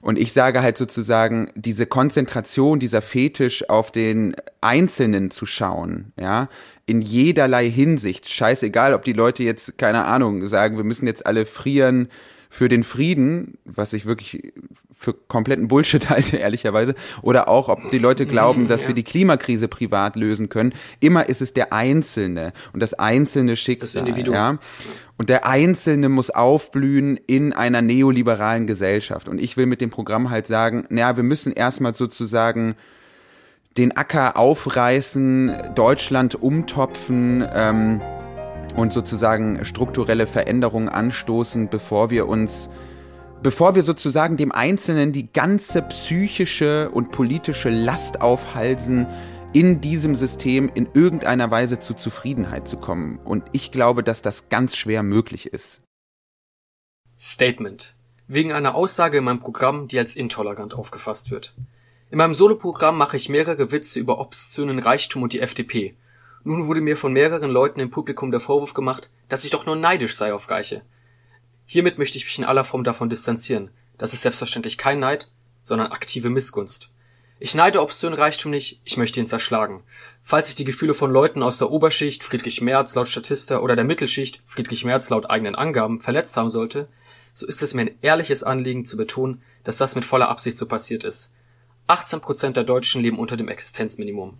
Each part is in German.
Und ich sage halt sozusagen, diese Konzentration, dieser Fetisch auf den Einzelnen zu schauen, ja, in jederlei Hinsicht, scheißegal, ob die Leute jetzt, keine Ahnung, sagen, wir müssen jetzt alle frieren für den Frieden, was ich wirklich für kompletten Bullshit halte, ehrlicherweise, oder auch, ob die Leute glauben, dass ja. wir die Klimakrise privat lösen können. Immer ist es der Einzelne und das einzelne Schicksal. Das Ja? Und der Einzelne muss aufblühen in einer neoliberalen Gesellschaft. Und ich will mit dem Programm halt sagen, naja, wir müssen erstmal sozusagen den Acker aufreißen, Deutschland umtopfen, ähm, und sozusagen strukturelle Veränderungen anstoßen, bevor wir uns bevor wir sozusagen dem Einzelnen die ganze psychische und politische Last aufhalsen, in diesem System in irgendeiner Weise zu Zufriedenheit zu kommen. Und ich glaube, dass das ganz schwer möglich ist. Statement. Wegen einer Aussage in meinem Programm, die als intolerant aufgefasst wird. In meinem Soloprogramm mache ich mehrere Witze über obszönen Reichtum und die FDP. Nun wurde mir von mehreren Leuten im Publikum der Vorwurf gemacht, dass ich doch nur neidisch sei auf Reiche. Hiermit möchte ich mich in aller Form davon distanzieren. Das ist selbstverständlich kein Neid, sondern aktive Missgunst. Ich neide obszön Reichtum nicht, ich möchte ihn zerschlagen. Falls ich die Gefühle von Leuten aus der Oberschicht, Friedrich Merz laut Statista oder der Mittelschicht, Friedrich Merz laut eigenen Angaben, verletzt haben sollte, so ist es mir ein ehrliches Anliegen zu betonen, dass das mit voller Absicht so passiert ist. 18% der Deutschen leben unter dem Existenzminimum.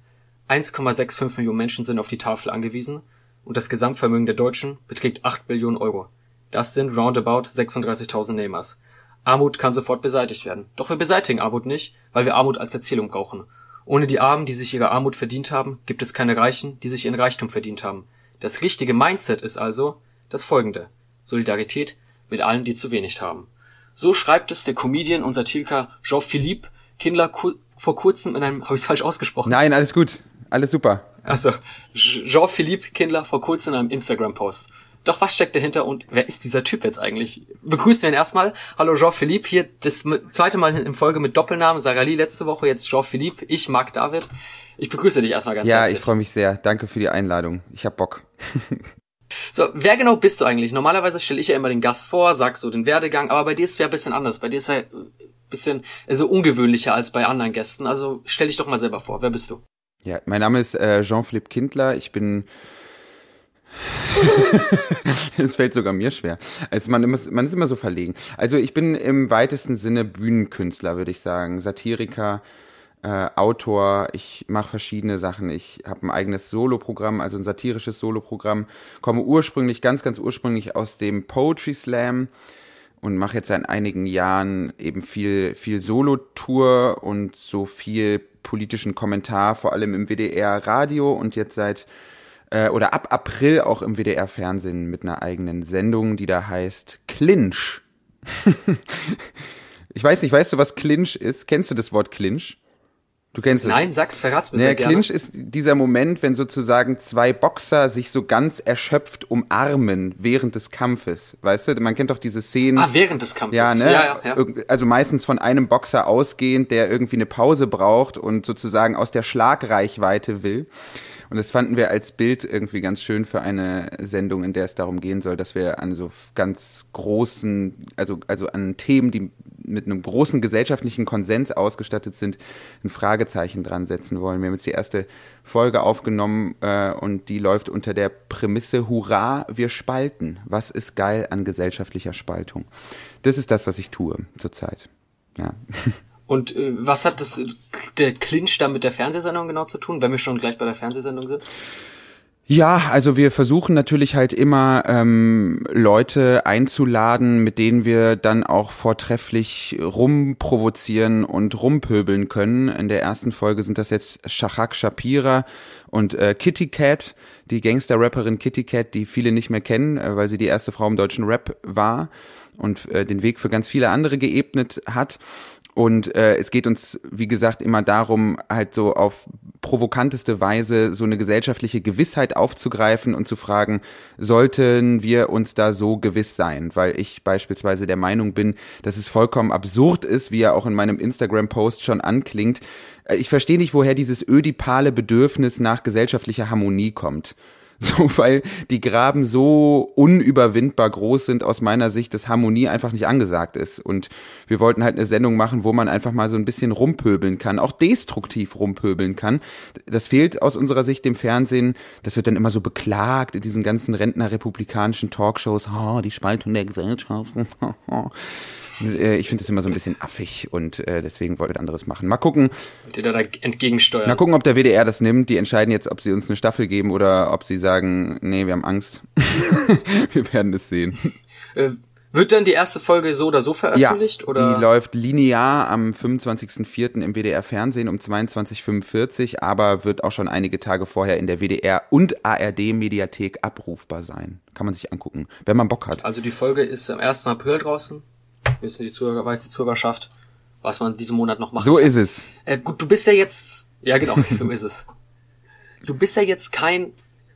1,65 Millionen Menschen sind auf die Tafel angewiesen und das Gesamtvermögen der Deutschen beträgt 8 Billionen Euro. Das sind roundabout 36.000 Neymars. Armut kann sofort beseitigt werden. Doch wir beseitigen Armut nicht, weil wir Armut als Erzählung brauchen. Ohne die Armen, die sich ihre Armut verdient haben, gibt es keine Reichen, die sich ihren Reichtum verdient haben. Das richtige Mindset ist also das folgende. Solidarität mit allen, die zu wenig haben. So schreibt es der Comedian und Satiriker Jean-Philippe Kindler vor kurzem in einem, habe ich falsch ausgesprochen? Nein, alles gut. Alles super. Also, Jean-Philippe Kindler vor kurzem in einem Instagram-Post. Doch was steckt dahinter und wer ist dieser Typ jetzt eigentlich? Begrüßen wir ihn erstmal. Hallo Jean-Philippe, hier das zweite Mal in Folge mit Doppelnamen. Sarali letzte Woche, jetzt Jean-Philippe. Ich mag David. Ich begrüße dich erstmal ganz ja, herzlich. Ja, ich freue mich sehr. Danke für die Einladung. Ich hab Bock. so, wer genau bist du eigentlich? Normalerweise stelle ich ja immer den Gast vor, sag so den Werdegang, aber bei dir ist es ja ein bisschen anders. Bei dir ist er ein bisschen also ungewöhnlicher als bei anderen Gästen. Also stell dich doch mal selber vor. Wer bist du? Ja, mein Name ist äh, Jean-Philippe Kindler. Ich bin es fällt sogar mir schwer. Also man, muss, man ist immer so verlegen. Also ich bin im weitesten Sinne Bühnenkünstler, würde ich sagen. Satiriker, äh, Autor. Ich mache verschiedene Sachen. Ich habe ein eigenes Soloprogramm, also ein satirisches Soloprogramm. Komme ursprünglich, ganz, ganz ursprünglich aus dem Poetry Slam und mache jetzt seit einigen Jahren eben viel, viel Solo-Tour und so viel politischen Kommentar, vor allem im WDR Radio und jetzt seit äh, oder ab April auch im WDR Fernsehen mit einer eigenen Sendung, die da heißt Clinch. ich weiß nicht, weißt du, was Clinch ist? Kennst du das Wort Clinch? Du kennst es. Nein, sag's, verrat's mir naja, sehr Clinch ist dieser Moment, wenn sozusagen zwei Boxer sich so ganz erschöpft umarmen während des Kampfes. Weißt du, man kennt doch diese Szenen. Ah, während des Kampfes. Ja, ne? Ja, ja, ja. Also meistens von einem Boxer ausgehend, der irgendwie eine Pause braucht und sozusagen aus der Schlagreichweite will. Und das fanden wir als Bild irgendwie ganz schön für eine Sendung, in der es darum gehen soll, dass wir an so ganz großen, also, also an Themen, die mit einem großen gesellschaftlichen Konsens ausgestattet sind, ein Fragezeichen dran setzen wollen. Wir haben jetzt die erste Folge aufgenommen äh, und die läuft unter der Prämisse Hurra, wir spalten. Was ist geil an gesellschaftlicher Spaltung? Das ist das, was ich tue zurzeit. Ja. Und äh, was hat das der Clinch da mit der Fernsehsendung genau zu tun, wenn wir schon gleich bei der Fernsehsendung sind? Ja, also wir versuchen natürlich halt immer ähm, Leute einzuladen, mit denen wir dann auch vortrefflich rumprovozieren und rumpöbeln können. In der ersten Folge sind das jetzt Shachak Shapira und äh, Kitty Cat, die Gangster-Rapperin Kitty Cat, die viele nicht mehr kennen, äh, weil sie die erste Frau im deutschen Rap war und äh, den Weg für ganz viele andere geebnet hat. Und äh, es geht uns, wie gesagt, immer darum, halt so auf provokanteste Weise so eine gesellschaftliche Gewissheit aufzugreifen und zu fragen, sollten wir uns da so gewiss sein? Weil ich beispielsweise der Meinung bin, dass es vollkommen absurd ist, wie ja auch in meinem Instagram-Post schon anklingt. Äh, ich verstehe nicht, woher dieses ödipale Bedürfnis nach gesellschaftlicher Harmonie kommt. So, weil die Graben so unüberwindbar groß sind aus meiner Sicht, dass Harmonie einfach nicht angesagt ist. Und wir wollten halt eine Sendung machen, wo man einfach mal so ein bisschen rumpöbeln kann, auch destruktiv rumpöbeln kann. Das fehlt aus unserer Sicht dem Fernsehen. Das wird dann immer so beklagt in diesen ganzen Rentner-republikanischen Talkshows. Oh, die Spaltung der Gesellschaft. Äh, ich finde das immer so ein bisschen affig und äh, deswegen wollte ich anderes machen. Mal gucken. Und dir da entgegensteuern. Mal gucken, ob der WDR das nimmt. Die entscheiden jetzt, ob sie uns eine Staffel geben oder ob sie sagen, nee, wir haben Angst. wir werden es sehen. Äh, wird dann die erste Folge so oder so veröffentlicht? Ja, oder? die läuft linear am 25.04. im WDR Fernsehen um 22.45 aber wird auch schon einige Tage vorher in der WDR und ARD Mediathek abrufbar sein. Kann man sich angucken, wenn man Bock hat. Also die Folge ist am 1. April draußen wissen die Zuhörer, weiß die Zuhörerschaft, was man diesen Monat noch macht. So kann. ist es. Äh, gut, du bist ja jetzt, ja genau, so ist es. Du bist ja jetzt kein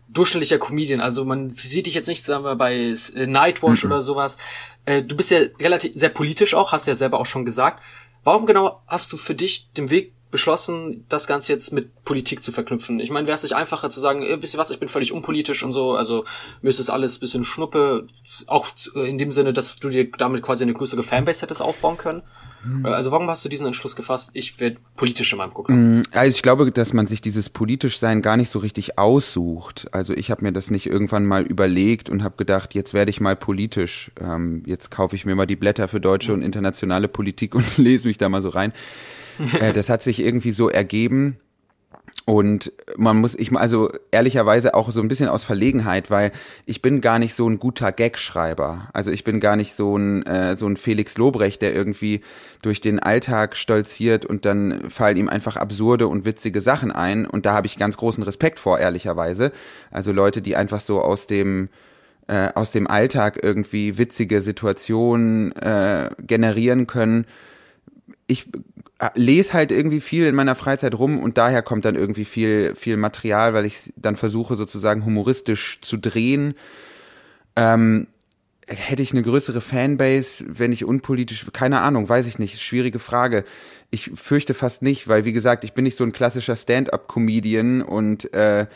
durchschnittlicher Comedian, also man sieht dich jetzt nicht, sagen wir, bei äh, Nightwash mhm. oder sowas. Äh, du bist ja relativ sehr politisch auch, hast du ja selber auch schon gesagt. Warum genau hast du für dich den Weg beschlossen, das Ganze jetzt mit Politik zu verknüpfen. Ich meine, wäre es nicht einfacher zu sagen, äh, wisst ihr was, ich bin völlig unpolitisch und so, also mir ist das alles bisschen Schnuppe, auch in dem Sinne, dass du dir damit quasi eine größere Fanbase hättest aufbauen können. Mhm. Also warum hast du diesen Entschluss gefasst, ich werde politisch in meinem Programm? Mm, also ich glaube, dass man sich dieses politisch sein gar nicht so richtig aussucht. Also ich habe mir das nicht irgendwann mal überlegt und habe gedacht, jetzt werde ich mal politisch. Ähm, jetzt kaufe ich mir mal die Blätter für deutsche und internationale Politik und lese mich da mal so rein. äh, das hat sich irgendwie so ergeben. Und man muss, ich also ehrlicherweise auch so ein bisschen aus Verlegenheit, weil ich bin gar nicht so ein guter Gagschreiber. Also ich bin gar nicht so ein äh, so ein Felix Lobrecht, der irgendwie durch den Alltag stolziert und dann fallen ihm einfach absurde und witzige Sachen ein. Und da habe ich ganz großen Respekt vor, ehrlicherweise. Also Leute, die einfach so aus dem äh, aus dem Alltag irgendwie witzige Situationen äh, generieren können. Ich äh, lese halt irgendwie viel in meiner Freizeit rum und daher kommt dann irgendwie viel, viel Material, weil ich dann versuche sozusagen humoristisch zu drehen. Ähm, hätte ich eine größere Fanbase, wenn ich unpolitisch, keine Ahnung, weiß ich nicht, schwierige Frage. Ich fürchte fast nicht, weil wie gesagt, ich bin nicht so ein klassischer Stand-up-Comedian und äh,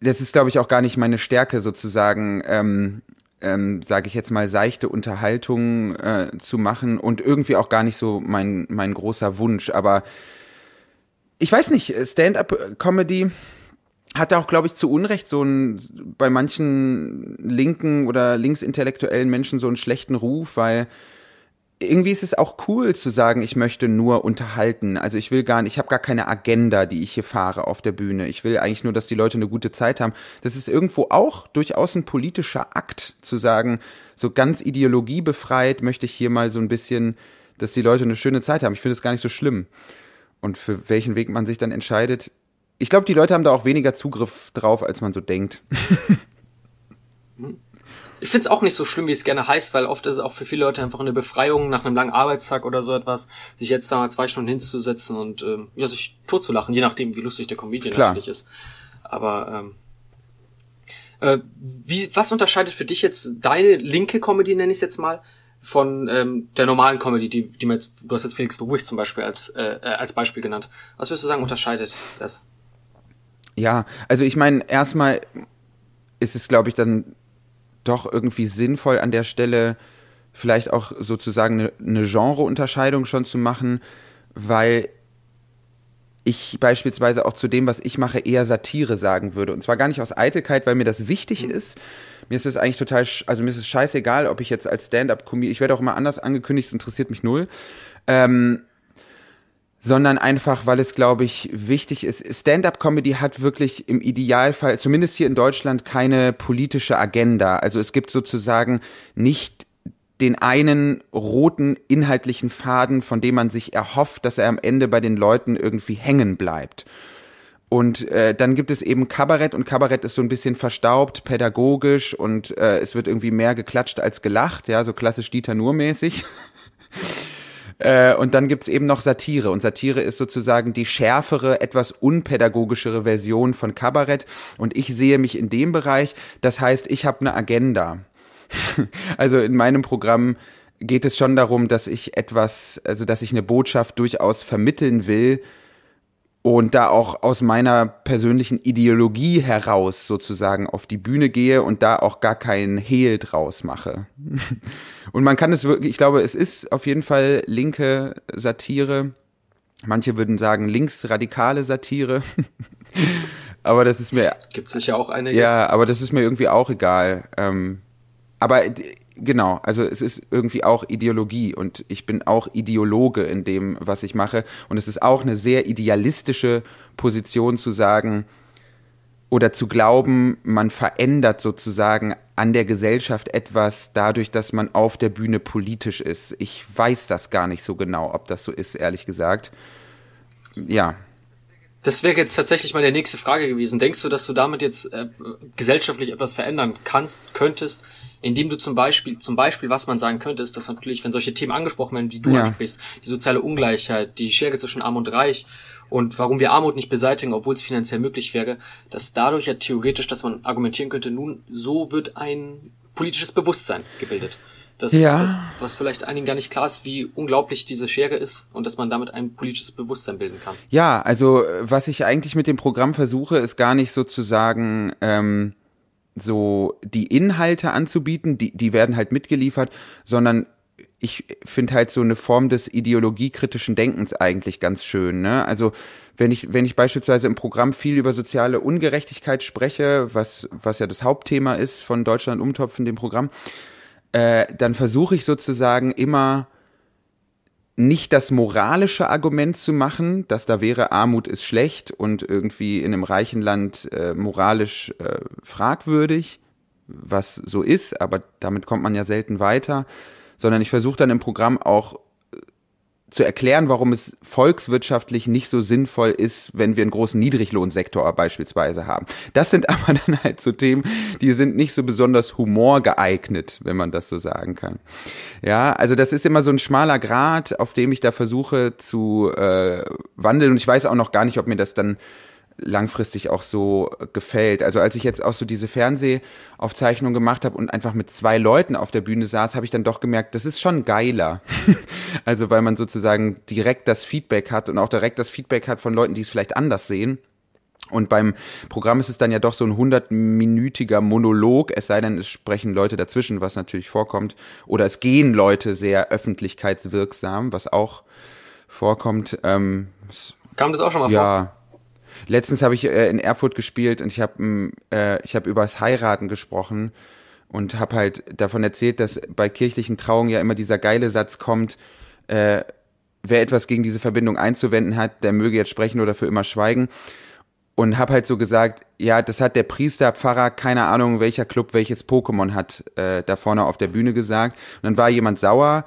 das ist, glaube ich, auch gar nicht meine Stärke sozusagen, ähm, ähm, sage ich jetzt mal, seichte Unterhaltung äh, zu machen und irgendwie auch gar nicht so mein, mein großer Wunsch. Aber ich weiß nicht, Stand-up-Comedy hat auch, glaube ich, zu Unrecht so ein, bei manchen linken oder linksintellektuellen Menschen so einen schlechten Ruf, weil irgendwie ist es auch cool zu sagen, ich möchte nur unterhalten. Also ich will gar nicht, ich habe gar keine Agenda, die ich hier fahre auf der Bühne. Ich will eigentlich nur, dass die Leute eine gute Zeit haben. Das ist irgendwo auch durchaus ein politischer Akt, zu sagen, so ganz ideologiebefreit möchte ich hier mal so ein bisschen, dass die Leute eine schöne Zeit haben. Ich finde es gar nicht so schlimm. Und für welchen Weg man sich dann entscheidet. Ich glaube, die Leute haben da auch weniger Zugriff drauf, als man so denkt. Ich find's auch nicht so schlimm, wie es gerne heißt, weil oft ist es auch für viele Leute einfach eine Befreiung nach einem langen Arbeitstag oder so etwas, sich jetzt da mal zwei Stunden hinzusetzen und ähm, ja, sich totzulachen, je nachdem, wie lustig der Comedian Klar. natürlich ist. Aber ähm, äh, wie, was unterscheidet für dich jetzt deine linke Comedy, nenne ich es jetzt mal, von ähm, der normalen Comedy, die, die man jetzt, du hast jetzt Felix Ruhig zum Beispiel als, äh, äh, als Beispiel genannt. Was würdest du sagen, unterscheidet das? Ja, also ich meine, erstmal ist es, glaube ich, dann doch irgendwie sinnvoll an der Stelle vielleicht auch sozusagen eine, eine Genreunterscheidung schon zu machen, weil ich beispielsweise auch zu dem, was ich mache, eher Satire sagen würde. Und zwar gar nicht aus Eitelkeit, weil mir das wichtig mhm. ist. Mir ist es eigentlich total, also mir ist es scheißegal, ob ich jetzt als Stand-up-Comedian, ich werde auch immer anders angekündigt, es interessiert mich null. Ähm, sondern einfach, weil es, glaube ich, wichtig ist. Stand-up-Comedy hat wirklich im Idealfall, zumindest hier in Deutschland, keine politische Agenda. Also es gibt sozusagen nicht den einen roten inhaltlichen Faden, von dem man sich erhofft, dass er am Ende bei den Leuten irgendwie hängen bleibt. Und äh, dann gibt es eben Kabarett und Kabarett ist so ein bisschen verstaubt, pädagogisch und äh, es wird irgendwie mehr geklatscht als gelacht, ja, so klassisch Dieter Nur-mäßig. Äh, und dann gibt's eben noch Satire. Und Satire ist sozusagen die schärfere, etwas unpädagogischere Version von Kabarett. Und ich sehe mich in dem Bereich. Das heißt, ich habe eine Agenda. also in meinem Programm geht es schon darum, dass ich etwas, also dass ich eine Botschaft durchaus vermitteln will, und da auch aus meiner persönlichen Ideologie heraus sozusagen auf die Bühne gehe und da auch gar keinen Hehl draus mache. und man kann es wirklich, ich glaube, es ist auf jeden Fall linke Satire. Manche würden sagen linksradikale Satire. aber das ist mir. Gibt sicher auch eine. Ja, aber das ist mir irgendwie auch egal. Ähm, aber genau, also es ist irgendwie auch Ideologie und ich bin auch Ideologe in dem, was ich mache. Und es ist auch eine sehr idealistische Position zu sagen oder zu glauben, man verändert sozusagen an der Gesellschaft etwas dadurch, dass man auf der Bühne politisch ist. Ich weiß das gar nicht so genau, ob das so ist, ehrlich gesagt. Ja. Das wäre jetzt tatsächlich meine nächste Frage gewesen. Denkst du, dass du damit jetzt äh, gesellschaftlich etwas verändern kannst, könntest, indem du zum Beispiel, zum Beispiel, was man sagen könnte, ist, dass natürlich, wenn solche Themen angesprochen werden, die du ja. ansprichst, die soziale Ungleichheit, die Schere zwischen Arm und Reich und warum wir Armut nicht beseitigen, obwohl es finanziell möglich wäre, dass dadurch ja theoretisch, dass man argumentieren könnte, nun, so wird ein politisches Bewusstsein gebildet. Das, ja. das, was vielleicht einigen gar nicht klar ist, wie unglaublich diese Schere ist und dass man damit ein politisches Bewusstsein bilden kann. Ja, also was ich eigentlich mit dem Programm versuche, ist gar nicht sozusagen ähm, so die Inhalte anzubieten, die, die werden halt mitgeliefert, sondern ich finde halt so eine Form des ideologiekritischen Denkens eigentlich ganz schön. Ne? Also wenn ich, wenn ich beispielsweise im Programm viel über soziale Ungerechtigkeit spreche, was, was ja das Hauptthema ist von Deutschland umtopfen, dem Programm, äh, dann versuche ich sozusagen immer nicht das moralische Argument zu machen, dass da wäre, Armut ist schlecht und irgendwie in einem reichen Land äh, moralisch äh, fragwürdig, was so ist, aber damit kommt man ja selten weiter, sondern ich versuche dann im Programm auch zu erklären, warum es volkswirtschaftlich nicht so sinnvoll ist, wenn wir einen großen Niedriglohnsektor beispielsweise haben. Das sind aber dann halt so Themen, die sind nicht so besonders humorgeeignet, wenn man das so sagen kann. Ja, also das ist immer so ein schmaler Grad, auf dem ich da versuche zu äh, wandeln und ich weiß auch noch gar nicht, ob mir das dann langfristig auch so gefällt. Also als ich jetzt auch so diese Fernsehaufzeichnung gemacht habe und einfach mit zwei Leuten auf der Bühne saß, habe ich dann doch gemerkt, das ist schon geiler. also weil man sozusagen direkt das Feedback hat und auch direkt das Feedback hat von Leuten, die es vielleicht anders sehen. Und beim Programm ist es dann ja doch so ein hundertminütiger Monolog, es sei denn, es sprechen Leute dazwischen, was natürlich vorkommt. Oder es gehen Leute sehr öffentlichkeitswirksam, was auch vorkommt. Ähm, Kam das auch schon mal ja, vor? Ja, Letztens habe ich äh, in Erfurt gespielt und ich habe mm, äh, ich habe übers Heiraten gesprochen und habe halt davon erzählt, dass bei kirchlichen Trauungen ja immer dieser geile Satz kommt, äh, wer etwas gegen diese Verbindung einzuwenden hat, der möge jetzt sprechen oder für immer schweigen. Und habe halt so gesagt, ja, das hat der Priester, Pfarrer, keine Ahnung, welcher Club welches Pokémon hat, äh, da vorne auf der Bühne gesagt. Und dann war jemand sauer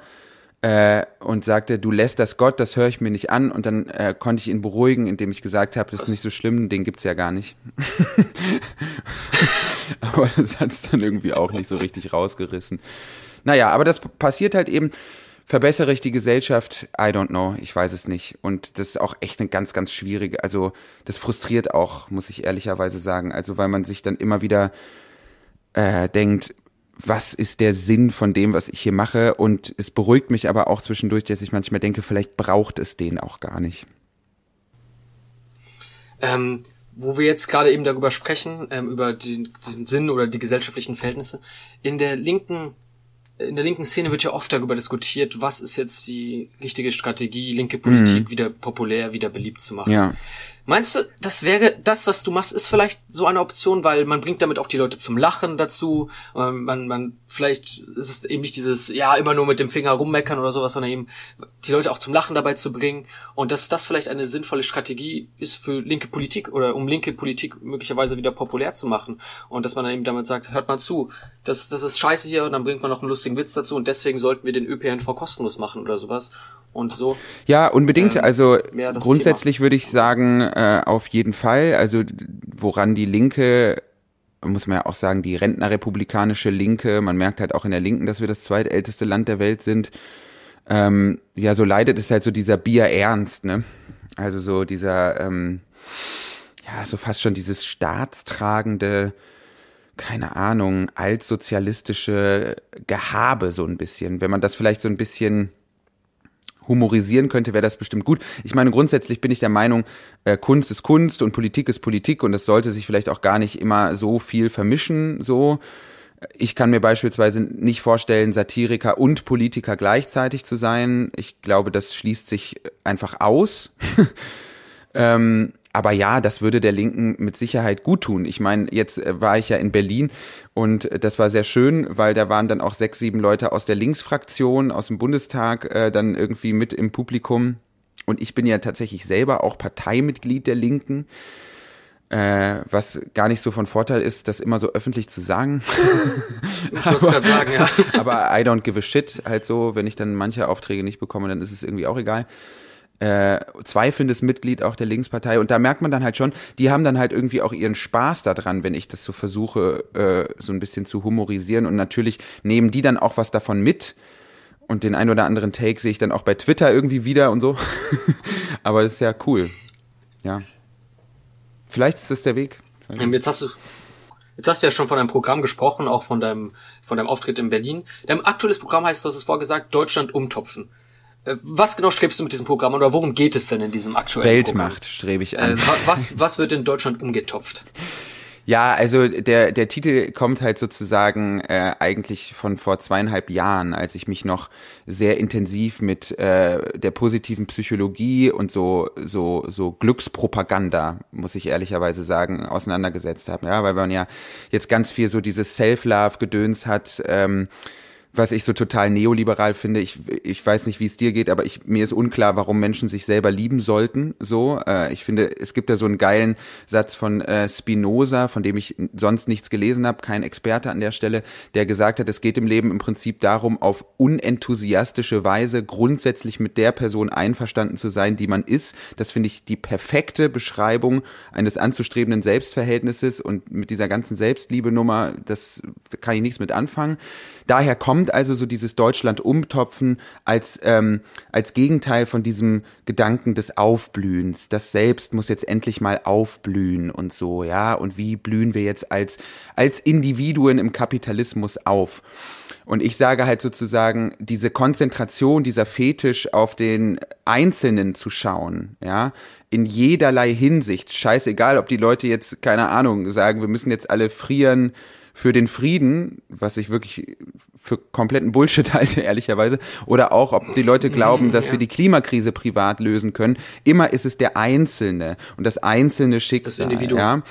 äh, und sagte, du lässt das Gott, das höre ich mir nicht an. Und dann äh, konnte ich ihn beruhigen, indem ich gesagt habe, das ist nicht so schlimm, den gibt's ja gar nicht. aber das hat's dann irgendwie auch nicht so richtig rausgerissen. Naja, aber das passiert halt eben. Verbessere ich die Gesellschaft? I don't know, ich weiß es nicht. Und das ist auch echt eine ganz, ganz schwierige, also das frustriert auch, muss ich ehrlicherweise sagen. Also weil man sich dann immer wieder äh, denkt, was ist der Sinn von dem, was ich hier mache? Und es beruhigt mich aber auch zwischendurch, dass ich manchmal denke, vielleicht braucht es den auch gar nicht. Ähm, wo wir jetzt gerade eben darüber sprechen, ähm, über den, diesen Sinn oder die gesellschaftlichen Verhältnisse, in der linken in der linken Szene wird ja oft darüber diskutiert, was ist jetzt die richtige Strategie, linke Politik mhm. wieder populär, wieder beliebt zu machen. Ja. Meinst du, das wäre das, was du machst, ist vielleicht so eine Option, weil man bringt damit auch die Leute zum Lachen dazu. Ähm, man, man, vielleicht ist es eben nicht dieses, ja, immer nur mit dem Finger rummeckern oder sowas, sondern eben die Leute auch zum Lachen dabei zu bringen. Und dass das vielleicht eine sinnvolle Strategie ist für linke Politik oder um linke Politik möglicherweise wieder populär zu machen. Und dass man dann eben damit sagt, hört mal zu, das, das ist scheiße hier und dann bringt man noch einen lustigen Witz dazu und deswegen sollten wir den ÖPNV kostenlos machen oder sowas und so. Ja, unbedingt. Ähm, also grundsätzlich Thema. würde ich sagen, äh, auf jeden Fall. Also woran die Linke muss man ja auch sagen, die rentnerrepublikanische Linke, man merkt halt auch in der Linken, dass wir das zweitälteste Land der Welt sind. Ähm, ja, so leidet es halt so dieser Bierernst, ne? Also so dieser, ähm, ja, so fast schon dieses staatstragende, keine Ahnung, altsozialistische Gehabe so ein bisschen. Wenn man das vielleicht so ein bisschen humorisieren könnte, wäre das bestimmt gut. Ich meine, grundsätzlich bin ich der Meinung, äh, Kunst ist Kunst und Politik ist Politik und es sollte sich vielleicht auch gar nicht immer so viel vermischen, so. Ich kann mir beispielsweise nicht vorstellen, Satiriker und Politiker gleichzeitig zu sein. Ich glaube, das schließt sich einfach aus. ähm, aber ja, das würde der Linken mit Sicherheit gut tun. Ich meine, jetzt äh, war ich ja in Berlin und das war sehr schön, weil da waren dann auch sechs, sieben Leute aus der Linksfraktion, aus dem Bundestag, äh, dann irgendwie mit im Publikum. Und ich bin ja tatsächlich selber auch Parteimitglied der Linken. Äh, was gar nicht so von Vorteil ist, das immer so öffentlich zu sagen. ich wollte gerade sagen, ja. aber I don't give a shit, halt so, wenn ich dann manche Aufträge nicht bekomme, dann ist es irgendwie auch egal äh, zweifelndes Mitglied auch der Linkspartei. Und da merkt man dann halt schon, die haben dann halt irgendwie auch ihren Spaß daran, wenn ich das so versuche, äh, so ein bisschen zu humorisieren. Und natürlich nehmen die dann auch was davon mit. Und den ein oder anderen Take sehe ich dann auch bei Twitter irgendwie wieder und so. Aber das ist ja cool. Ja. Vielleicht ist das der Weg. Ähm, jetzt hast du, Jetzt hast du ja schon von deinem Programm gesprochen, auch von deinem, von deinem Auftritt in Berlin. Dein aktuelles Programm heißt, du hast es vorgesagt, Deutschland umtopfen. Was genau strebst du mit diesem Programm oder worum geht es denn in diesem aktuellen Weltmacht Programm? strebe ich an. Äh, was, was wird in Deutschland umgetopft? Ja, also der, der Titel kommt halt sozusagen äh, eigentlich von vor zweieinhalb Jahren, als ich mich noch sehr intensiv mit äh, der positiven Psychologie und so, so, so Glückspropaganda, muss ich ehrlicherweise sagen, auseinandergesetzt habe. Ja, weil man ja jetzt ganz viel so dieses Self-Love-Gedöns hat. Ähm, was ich so total neoliberal finde. Ich, ich weiß nicht, wie es dir geht, aber ich, mir ist unklar, warum Menschen sich selber lieben sollten. So, äh, ich finde, es gibt da so einen geilen Satz von äh, Spinoza, von dem ich sonst nichts gelesen habe, kein Experte an der Stelle, der gesagt hat, es geht im Leben im Prinzip darum, auf unenthusiastische Weise grundsätzlich mit der Person einverstanden zu sein, die man ist. Das finde ich die perfekte Beschreibung eines anzustrebenden Selbstverhältnisses und mit dieser ganzen Selbstliebe-Nummer, das kann ich nichts mit anfangen. Daher kommt also so dieses Deutschland umtopfen als, ähm, als Gegenteil von diesem Gedanken des Aufblühens. Das Selbst muss jetzt endlich mal aufblühen und so, ja. Und wie blühen wir jetzt als, als Individuen im Kapitalismus auf? Und ich sage halt sozusagen, diese Konzentration, dieser Fetisch auf den Einzelnen zu schauen, ja, in jederlei Hinsicht, scheißegal, ob die Leute jetzt, keine Ahnung, sagen, wir müssen jetzt alle frieren, für den Frieden, was ich wirklich für kompletten Bullshit halte, ehrlicherweise, oder auch, ob die Leute glauben, dass ja. wir die Klimakrise privat lösen können. Immer ist es der Einzelne und das einzelne Schicksal. Das Ja?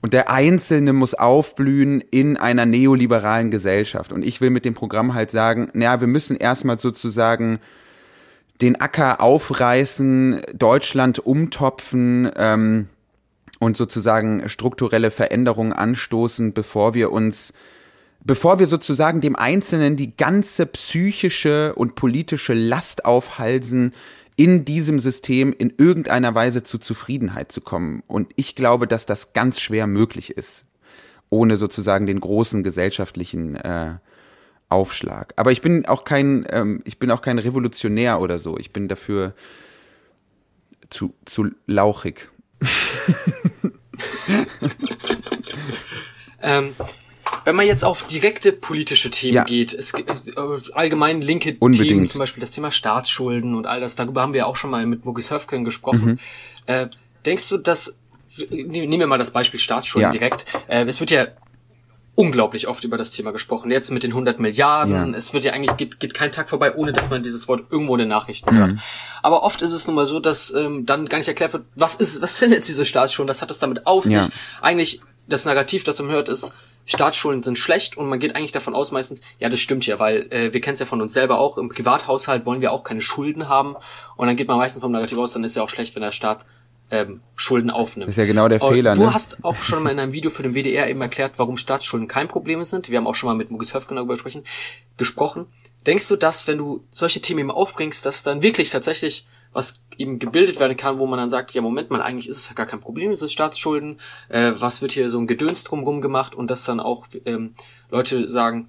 Und der Einzelne muss aufblühen in einer neoliberalen Gesellschaft. Und ich will mit dem Programm halt sagen, naja, wir müssen erstmal sozusagen den Acker aufreißen, Deutschland umtopfen, ähm, und sozusagen strukturelle Veränderungen anstoßen, bevor wir uns bevor wir sozusagen dem Einzelnen die ganze psychische und politische Last aufhalsen, in diesem System in irgendeiner Weise zu Zufriedenheit zu kommen. Und ich glaube, dass das ganz schwer möglich ist, ohne sozusagen den großen gesellschaftlichen äh, Aufschlag. Aber ich bin auch kein, ähm, ich bin auch kein Revolutionär oder so. Ich bin dafür zu, zu lauchig. ähm, wenn man jetzt auf direkte politische Themen ja. geht, es gibt äh, allgemein linke Unbedingt. Themen, zum Beispiel das Thema Staatsschulden und all das, darüber haben wir ja auch schon mal mit Mugis Höfken gesprochen. Mhm. Äh, denkst du, dass, nehmen wir mal das Beispiel Staatsschulden ja. direkt, äh, es wird ja unglaublich oft über das Thema gesprochen. Jetzt mit den 100 Milliarden. Ja. Es wird ja eigentlich, geht, geht kein Tag vorbei, ohne dass man dieses Wort irgendwo in den Nachrichten mhm. hört. Aber oft ist es nun mal so, dass ähm, dann gar nicht erklärt wird, was ist, was sind jetzt diese Staatsschulden, was hat das damit auf sich? Ja. Eigentlich, das Narrativ, das man hört, ist, Staatsschulden sind schlecht und man geht eigentlich davon aus meistens, ja, das stimmt ja, weil äh, wir kennen es ja von uns selber auch, im Privathaushalt wollen wir auch keine Schulden haben und dann geht man meistens vom Narrativ aus, dann ist ja auch schlecht, wenn der Staat ähm, Schulden aufnimmt. Das ist ja genau der und Fehler. Du ne? hast auch schon mal in einem Video für den WDR eben erklärt, warum Staatsschulden kein Problem sind. Wir haben auch schon mal mit Mugis Höfgen darüber gesprochen. gesprochen. Denkst du, dass, wenn du solche Themen eben aufbringst, dass dann wirklich tatsächlich was eben gebildet werden kann, wo man dann sagt, ja Moment mal, eigentlich ist es ja gar kein Problem, diese Staatsschulden, äh, was wird hier so ein Gedöns drumrum gemacht und dass dann auch ähm, Leute sagen,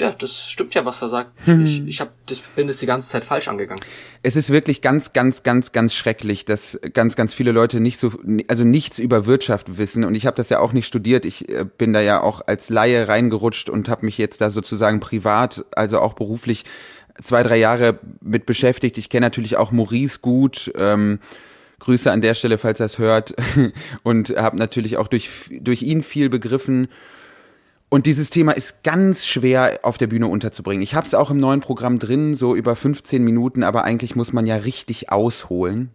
ja, das stimmt ja, was er sagt. Mhm. Ich, ich hab, das, bin das die ganze Zeit falsch angegangen. Es ist wirklich ganz, ganz, ganz, ganz schrecklich, dass ganz, ganz viele Leute nicht so, also nichts über Wirtschaft wissen. Und ich habe das ja auch nicht studiert. Ich äh, bin da ja auch als Laie reingerutscht und habe mich jetzt da sozusagen privat, also auch beruflich zwei, drei Jahre mit beschäftigt. Ich kenne natürlich auch Maurice gut. Ähm, Grüße an der Stelle, falls er es hört. Und habe natürlich auch durch, durch ihn viel begriffen. Und dieses Thema ist ganz schwer auf der Bühne unterzubringen. Ich habe es auch im neuen Programm drin, so über 15 Minuten, aber eigentlich muss man ja richtig ausholen.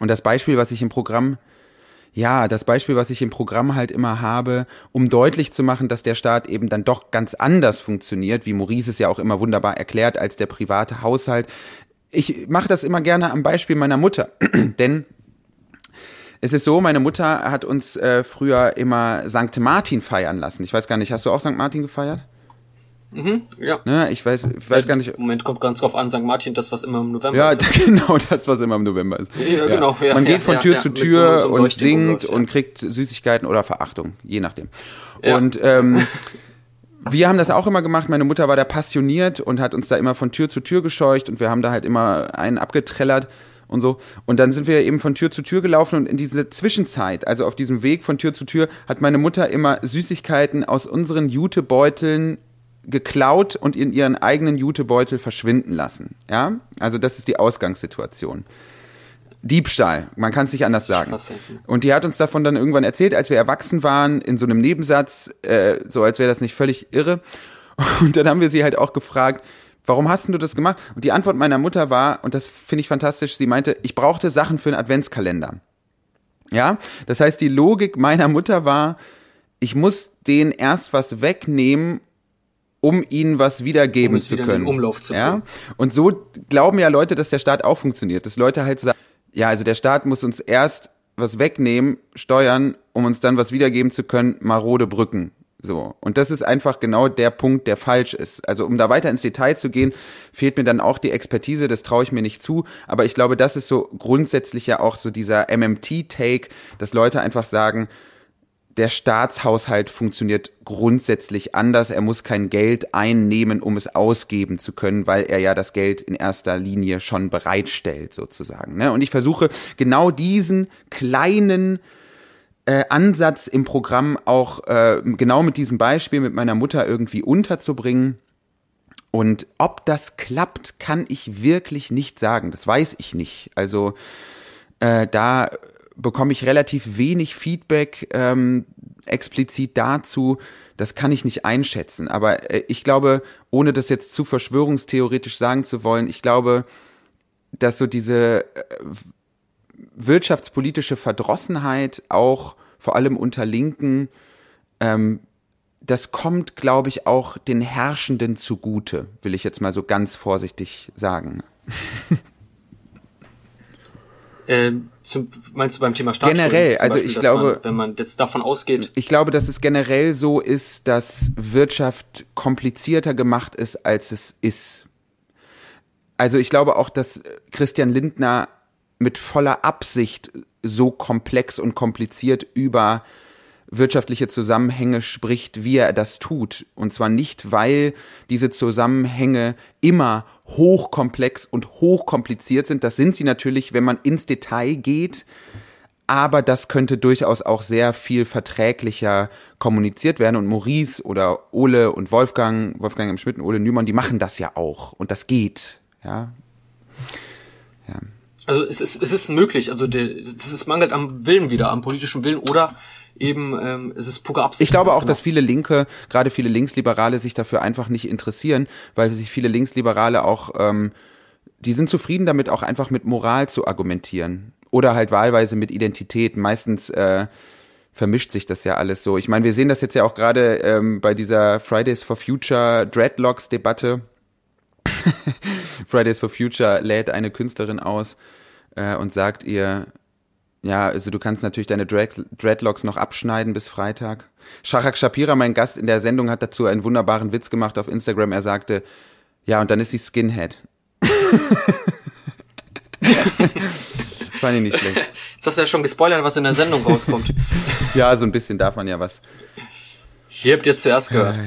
Und das Beispiel, was ich im Programm ja, das Beispiel, was ich im Programm halt immer habe, um deutlich zu machen, dass der Staat eben dann doch ganz anders funktioniert, wie Maurice es ja auch immer wunderbar erklärt, als der private Haushalt. Ich mache das immer gerne am Beispiel meiner Mutter, denn es ist so, meine Mutter hat uns äh, früher immer St. Martin feiern lassen. Ich weiß gar nicht, hast du auch St. Martin gefeiert? Mhm, ja. Ne, ich weiß, ich weiß gar nicht. Moment kommt ganz drauf an, St. Martin, das, was immer im November ja, ist. Ja, genau, das, was immer im November ist. Ja, genau. Ja, Man geht ja, von ja, Tür ja, zu Tür und singt ja. und kriegt Süßigkeiten oder Verachtung, je nachdem. Ja. Und ähm, wir haben das auch immer gemacht. Meine Mutter war da passioniert und hat uns da immer von Tür zu Tür gescheucht und wir haben da halt immer einen abgetrellert und so. Und dann sind wir eben von Tür zu Tür gelaufen und in diese Zwischenzeit, also auf diesem Weg von Tür zu Tür, hat meine Mutter immer Süßigkeiten aus unseren Jutebeuteln geklaut und in ihren eigenen Jutebeutel verschwinden lassen. Ja, also das ist die Ausgangssituation. Diebstahl, man kann es nicht anders sagen. Und die hat uns davon dann irgendwann erzählt, als wir erwachsen waren, in so einem Nebensatz, äh, so als wäre das nicht völlig irre. Und dann haben wir sie halt auch gefragt, warum hast du das gemacht? Und die Antwort meiner Mutter war, und das finde ich fantastisch, sie meinte, ich brauchte Sachen für einen Adventskalender. Ja, das heißt, die Logik meiner Mutter war, ich muss denen erst was wegnehmen, um ihnen was wiedergeben Um zu wieder in den können. Umlauf zu ja? bringen. Und so glauben ja Leute, dass der Staat auch funktioniert. Dass Leute halt sagen, ja, also der Staat muss uns erst was wegnehmen, steuern, um uns dann was wiedergeben zu können, marode Brücken. So. Und das ist einfach genau der Punkt, der falsch ist. Also, um da weiter ins Detail zu gehen, fehlt mir dann auch die Expertise, das traue ich mir nicht zu. Aber ich glaube, das ist so grundsätzlich ja auch so dieser MMT-Take, dass Leute einfach sagen, der Staatshaushalt funktioniert grundsätzlich anders. Er muss kein Geld einnehmen, um es ausgeben zu können, weil er ja das Geld in erster Linie schon bereitstellt, sozusagen. ne? Und ich versuche genau diesen kleinen äh, Ansatz im Programm auch äh, genau mit diesem Beispiel mit meiner Mutter irgendwie unterzubringen. Und ob das klappt, kann ich wirklich nicht sagen. Das weiß ich nicht. Also äh, da bekomme ich relativ wenig Feedback ähm, explizit dazu. Das kann ich nicht einschätzen. Aber äh, ich glaube, ohne das jetzt zu verschwörungstheoretisch sagen zu wollen, ich glaube, dass so diese äh, wirtschaftspolitische Verdrossenheit auch vor allem unter Linken, ähm, das kommt, glaube ich, auch den Herrschenden zugute, will ich jetzt mal so ganz vorsichtig sagen. Ähm, zum, meinst du beim Thema Staatsschulden? Generell, also Beispiel, ich glaube- man, wenn man jetzt davon ausgeht, Ich glaube, dass es generell so ist, dass Wirtschaft komplizierter gemacht ist, als es ist. Also ich glaube auch, dass Christian Lindner mit voller Absicht so komplex und kompliziert über wirtschaftliche Zusammenhänge spricht, wie er das tut. Und zwar nicht, weil diese Zusammenhänge immer hochkomplex und hochkompliziert sind. Das sind sie natürlich, wenn man ins Detail geht. Aber das könnte durchaus auch sehr viel verträglicher kommuniziert werden. Und Maurice oder Ole und Wolfgang, Wolfgang M. Schmidt und Ole Nümann, die machen das ja auch. Und das geht. Ja. also es ist, es ist möglich, also es mangelt am Willen wieder, am politischen Willen oder eben ähm, es ist pure Absicht. Ich glaube auch, dass gemacht. viele Linke, gerade viele Linksliberale, sich dafür einfach nicht interessieren, weil sich viele Linksliberale auch, ähm, die sind zufrieden damit, auch einfach mit Moral zu argumentieren. Oder halt wahlweise mit Identität. Meistens äh, vermischt sich das ja alles so. Ich meine, wir sehen das jetzt ja auch gerade ähm, bei dieser Fridays for Future Dreadlocks-Debatte. Fridays for Future lädt eine Künstlerin aus äh, und sagt ihr, ja, also du kannst natürlich deine Dread Dreadlocks noch abschneiden bis Freitag. Shahak Shapira, mein Gast in der Sendung, hat dazu einen wunderbaren Witz gemacht auf Instagram. Er sagte, ja, und dann ist sie Skinhead. Fand ich nicht schlecht. Jetzt hast du ja schon gespoilert, was in der Sendung rauskommt. Ja, so ein bisschen darf man ja was. Hier habt ihr es zuerst gehört.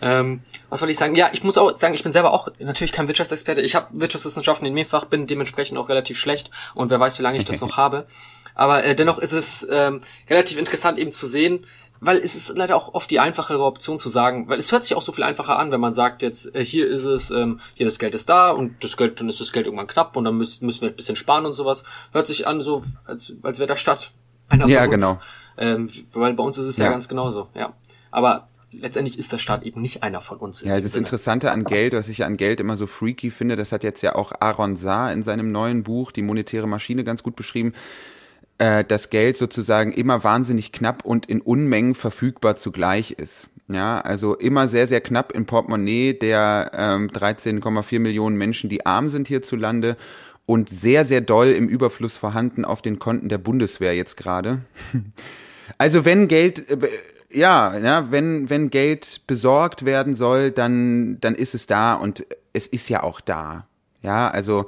Ähm, was soll ich sagen? Ja, ich muss auch sagen, ich bin selber auch natürlich kein Wirtschaftsexperte. Ich habe Wirtschaftswissenschaften in mehrfach, bin dementsprechend auch relativ schlecht und wer weiß, wie lange ich das noch habe. Aber äh, dennoch ist es ähm, relativ interessant eben zu sehen, weil es ist leider auch oft die einfachere Option zu sagen, weil es hört sich auch so viel einfacher an, wenn man sagt jetzt, äh, hier ist es, ähm, hier das Geld ist da und das Geld, dann ist das Geld irgendwann knapp und dann müssen, müssen wir ein bisschen sparen und sowas. Hört sich an so, als, als wäre der Stadt einer Ja, von uns. genau. Ähm, weil bei uns ist es ja. Ja. ganz genauso, ja. Aber letztendlich ist der Staat eben nicht einer von uns. Ja, das Sinne. Interessante an Geld, was ich an Geld immer so freaky finde, das hat jetzt ja auch Aaron Saar in seinem neuen Buch, Die monetäre Maschine, ganz gut beschrieben, äh, dass Geld sozusagen immer wahnsinnig knapp und in Unmengen verfügbar zugleich ist. Ja, also immer sehr, sehr knapp im Portemonnaie der ähm, 13,4 Millionen Menschen, die arm sind hierzulande und sehr, sehr doll im Überfluss vorhanden auf den Konten der Bundeswehr jetzt gerade. Also wenn Geld, äh, ja, ja, wenn, wenn Geld besorgt werden soll, dann, dann ist es da und es ist ja auch da. Ja, also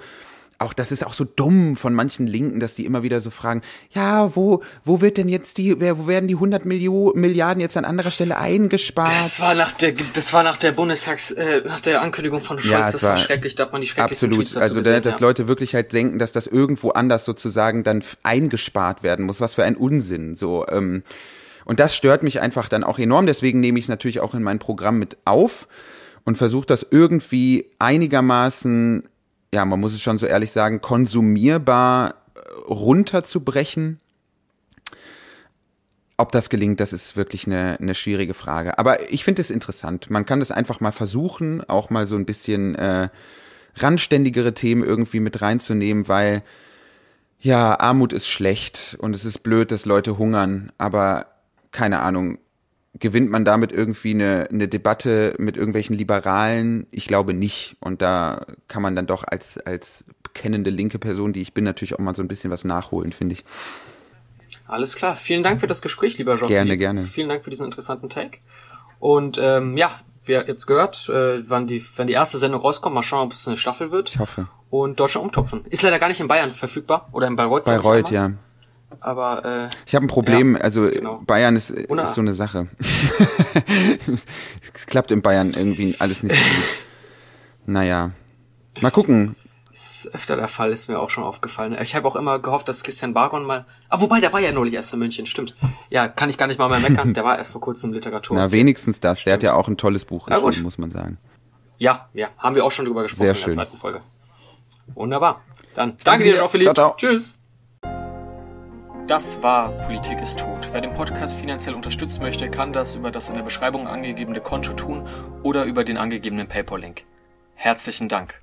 auch das ist auch so dumm von manchen Linken, dass die immer wieder so fragen, ja, wo, wo wird denn jetzt die, wo werden die 100 Millio Milliarden jetzt an anderer Stelle eingespart? Das war nach der, das war nach der Bundestags, äh, nach der Ankündigung von Scholz. Ja, das war, war schrecklich. Da hat man die schrecklichsten Absolut. Tweets dazu Also, gesehen, dass ja. Leute wirklich halt denken, dass das irgendwo anders sozusagen dann eingespart werden muss. Was für ein Unsinn. So, ähm, und das stört mich einfach dann auch enorm. Deswegen nehme ich es natürlich auch in mein Programm mit auf und versuche das irgendwie einigermaßen, ja, man muss es schon so ehrlich sagen, konsumierbar äh, runterzubrechen. Ob das gelingt, das ist wirklich eine, eine schwierige Frage. Aber ich finde es interessant. Man kann das einfach mal versuchen, auch mal so ein bisschen äh, randständigere Themen irgendwie mit reinzunehmen, weil ja, Armut ist schlecht und es ist blöd, dass Leute hungern, aber keine Ahnung, gewinnt man damit irgendwie eine, eine Debatte mit irgendwelchen Liberalen? Ich glaube nicht. Und da kann man dann doch als, als bekennende linke Person, die ich bin, natürlich auch mal so ein bisschen was nachholen, finde ich. Alles klar. Vielen Dank für das Gespräch, lieber Jean. Gerne, gerne. Vielen Dank für diesen interessanten Take. Und ähm, ja, wir haben jetzt gehört, äh, wann die, wenn die erste Sendung rauskommt, mal schauen, ob es eine Staffel wird. Ich hoffe. Und Deutschland umtopfen. Ist leider gar nicht in Bayern verfügbar oder in Bayreuth. Bayreuth, ja. Aber äh, Ich habe ein Problem, Ja, also genau. Bayern ist, ist so eine Sache. es klappt in Bayern irgendwie alles nicht so gut. Naja. Mal gucken. ist öfter der Fall, ist mir auch schon aufgefallen. Ich habe auch immer gehofft, dass Christian Baron mal. Ah, wobei, der war ja neulich erst in München, stimmt. Ja, kann ich gar nicht mal mehr meckern. Der war erst vor kurzem im Literatur. Na, wenigstens das. Der hat ja auch ein tolles Buch Ja, geschrieben, muss man sagen. Ja, ja, haben wir auch schon drüber gesprochen Sehr in der schön. zweiten Folge. Wunderbar. Dann danke dir, dir. Jean-Philippe. Ciao, ciao. Tschüss. Das war Politik ist tot. Wer den Podcast finanziell unterstützen möchte, kann das über das in der Beschreibung angegebene Konto tun oder über den angegebenen PayPal-Link. Herzlichen Dank.